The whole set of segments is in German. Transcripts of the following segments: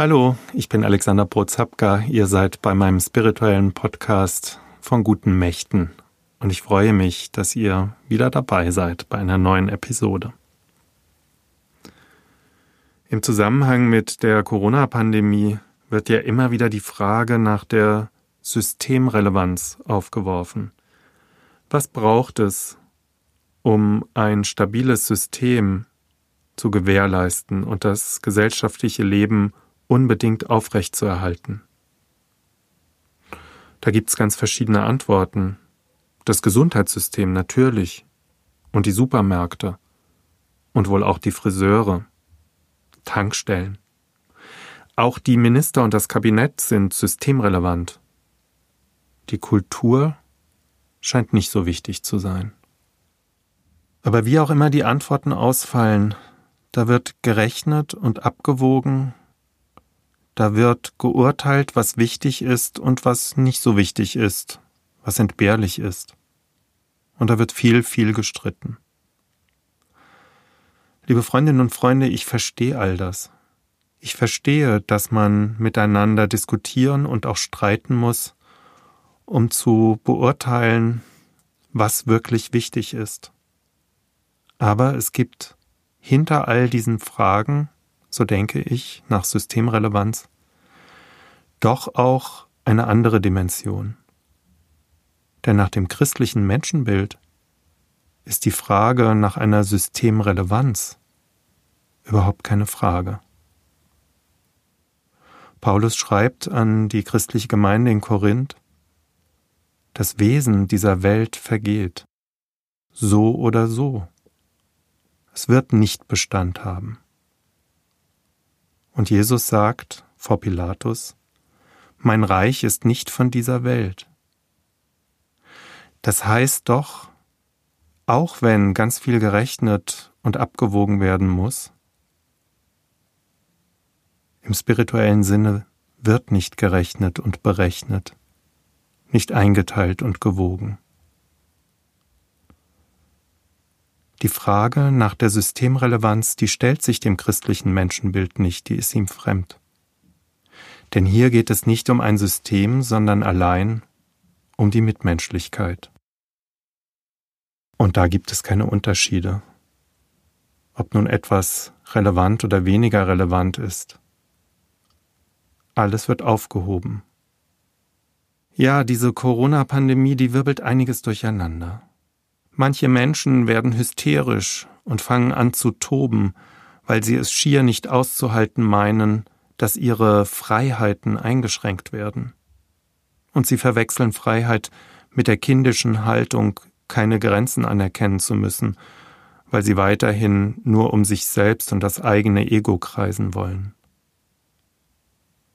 Hallo, ich bin Alexander Prozapka. Ihr seid bei meinem spirituellen Podcast von guten Mächten und ich freue mich, dass ihr wieder dabei seid bei einer neuen Episode. Im Zusammenhang mit der Corona-Pandemie wird ja immer wieder die Frage nach der Systemrelevanz aufgeworfen. Was braucht es, um ein stabiles System zu gewährleisten und das gesellschaftliche Leben unbedingt aufrechtzuerhalten? Da gibt es ganz verschiedene Antworten. Das Gesundheitssystem natürlich und die Supermärkte und wohl auch die Friseure, Tankstellen. Auch die Minister und das Kabinett sind systemrelevant. Die Kultur scheint nicht so wichtig zu sein. Aber wie auch immer die Antworten ausfallen, da wird gerechnet und abgewogen da wird geurteilt, was wichtig ist und was nicht so wichtig ist, was entbehrlich ist. Und da wird viel, viel gestritten. Liebe Freundinnen und Freunde, ich verstehe all das. Ich verstehe, dass man miteinander diskutieren und auch streiten muss, um zu beurteilen, was wirklich wichtig ist. Aber es gibt hinter all diesen Fragen so denke ich, nach Systemrelevanz, doch auch eine andere Dimension. Denn nach dem christlichen Menschenbild ist die Frage nach einer Systemrelevanz überhaupt keine Frage. Paulus schreibt an die christliche Gemeinde in Korinth, das Wesen dieser Welt vergeht, so oder so. Es wird nicht Bestand haben. Und Jesus sagt vor Pilatus, Mein Reich ist nicht von dieser Welt. Das heißt doch, auch wenn ganz viel gerechnet und abgewogen werden muss, im spirituellen Sinne wird nicht gerechnet und berechnet, nicht eingeteilt und gewogen. Die Frage nach der Systemrelevanz, die stellt sich dem christlichen Menschenbild nicht, die ist ihm fremd. Denn hier geht es nicht um ein System, sondern allein um die Mitmenschlichkeit. Und da gibt es keine Unterschiede, ob nun etwas relevant oder weniger relevant ist. Alles wird aufgehoben. Ja, diese Corona-Pandemie, die wirbelt einiges durcheinander. Manche Menschen werden hysterisch und fangen an zu toben, weil sie es schier nicht auszuhalten meinen, dass ihre Freiheiten eingeschränkt werden. Und sie verwechseln Freiheit mit der kindischen Haltung, keine Grenzen anerkennen zu müssen, weil sie weiterhin nur um sich selbst und das eigene Ego kreisen wollen.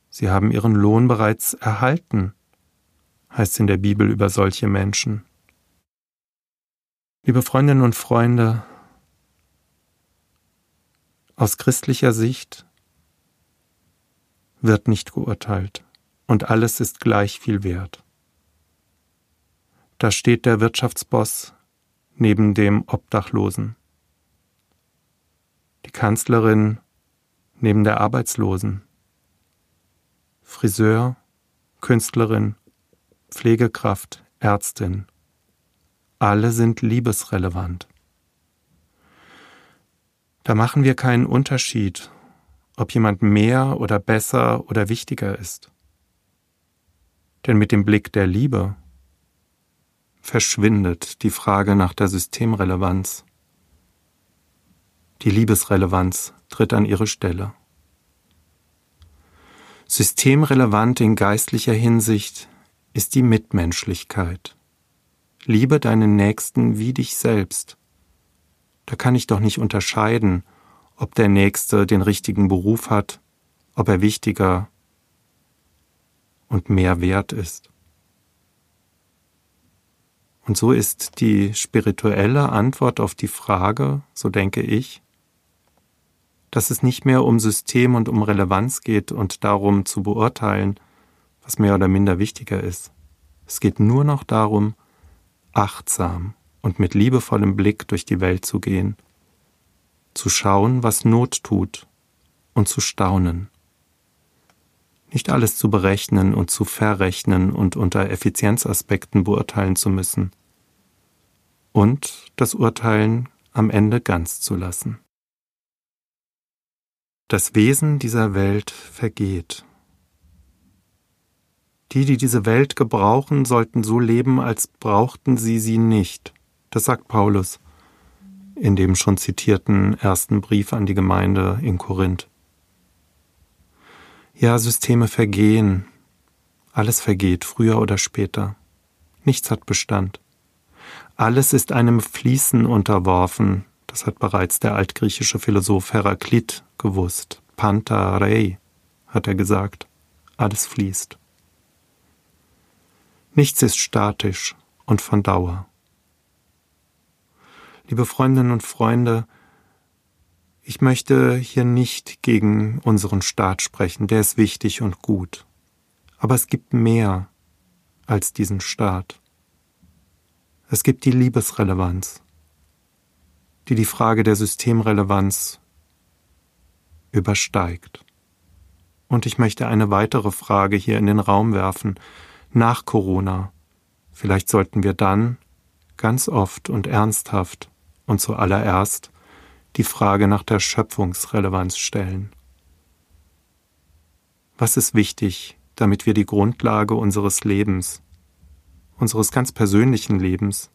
Sie haben ihren Lohn bereits erhalten, heißt in der Bibel über solche Menschen. Liebe Freundinnen und Freunde, aus christlicher Sicht wird nicht geurteilt und alles ist gleich viel wert. Da steht der Wirtschaftsboss neben dem Obdachlosen, die Kanzlerin neben der Arbeitslosen, Friseur, Künstlerin, Pflegekraft, Ärztin, alle sind liebesrelevant. Da machen wir keinen Unterschied, ob jemand mehr oder besser oder wichtiger ist. Denn mit dem Blick der Liebe verschwindet die Frage nach der Systemrelevanz. Die Liebesrelevanz tritt an ihre Stelle. Systemrelevant in geistlicher Hinsicht ist die Mitmenschlichkeit. Liebe deinen Nächsten wie dich selbst. Da kann ich doch nicht unterscheiden, ob der Nächste den richtigen Beruf hat, ob er wichtiger und mehr wert ist. Und so ist die spirituelle Antwort auf die Frage, so denke ich, dass es nicht mehr um System und um Relevanz geht und darum zu beurteilen, was mehr oder minder wichtiger ist. Es geht nur noch darum, achtsam und mit liebevollem Blick durch die Welt zu gehen, zu schauen, was Not tut und zu staunen. nicht alles zu berechnen und zu verrechnen und unter Effizienzaspekten beurteilen zu müssen. Und das Urteilen am Ende ganz zu lassen. Das Wesen dieser Welt vergeht. Die, die diese Welt gebrauchen, sollten so leben, als brauchten sie sie nicht. Das sagt Paulus in dem schon zitierten ersten Brief an die Gemeinde in Korinth. Ja, Systeme vergehen. Alles vergeht, früher oder später. Nichts hat Bestand. Alles ist einem Fließen unterworfen. Das hat bereits der altgriechische Philosoph Heraklit gewusst. Panta rei, hat er gesagt. Alles fließt. Nichts ist statisch und von Dauer. Liebe Freundinnen und Freunde, ich möchte hier nicht gegen unseren Staat sprechen, der ist wichtig und gut. Aber es gibt mehr als diesen Staat. Es gibt die Liebesrelevanz, die die Frage der Systemrelevanz übersteigt. Und ich möchte eine weitere Frage hier in den Raum werfen. Nach Corona, vielleicht sollten wir dann ganz oft und ernsthaft und zuallererst die Frage nach der Schöpfungsrelevanz stellen. Was ist wichtig, damit wir die Grundlage unseres Lebens, unseres ganz persönlichen Lebens,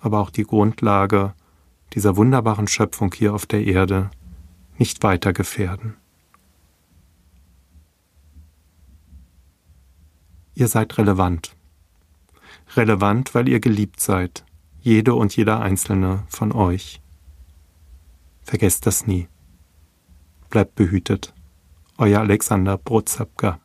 aber auch die Grundlage dieser wunderbaren Schöpfung hier auf der Erde nicht weiter gefährden? Ihr seid relevant. Relevant, weil ihr geliebt seid, jede und jeder einzelne von euch. Vergesst das nie. Bleibt behütet. Euer Alexander Brotzapka.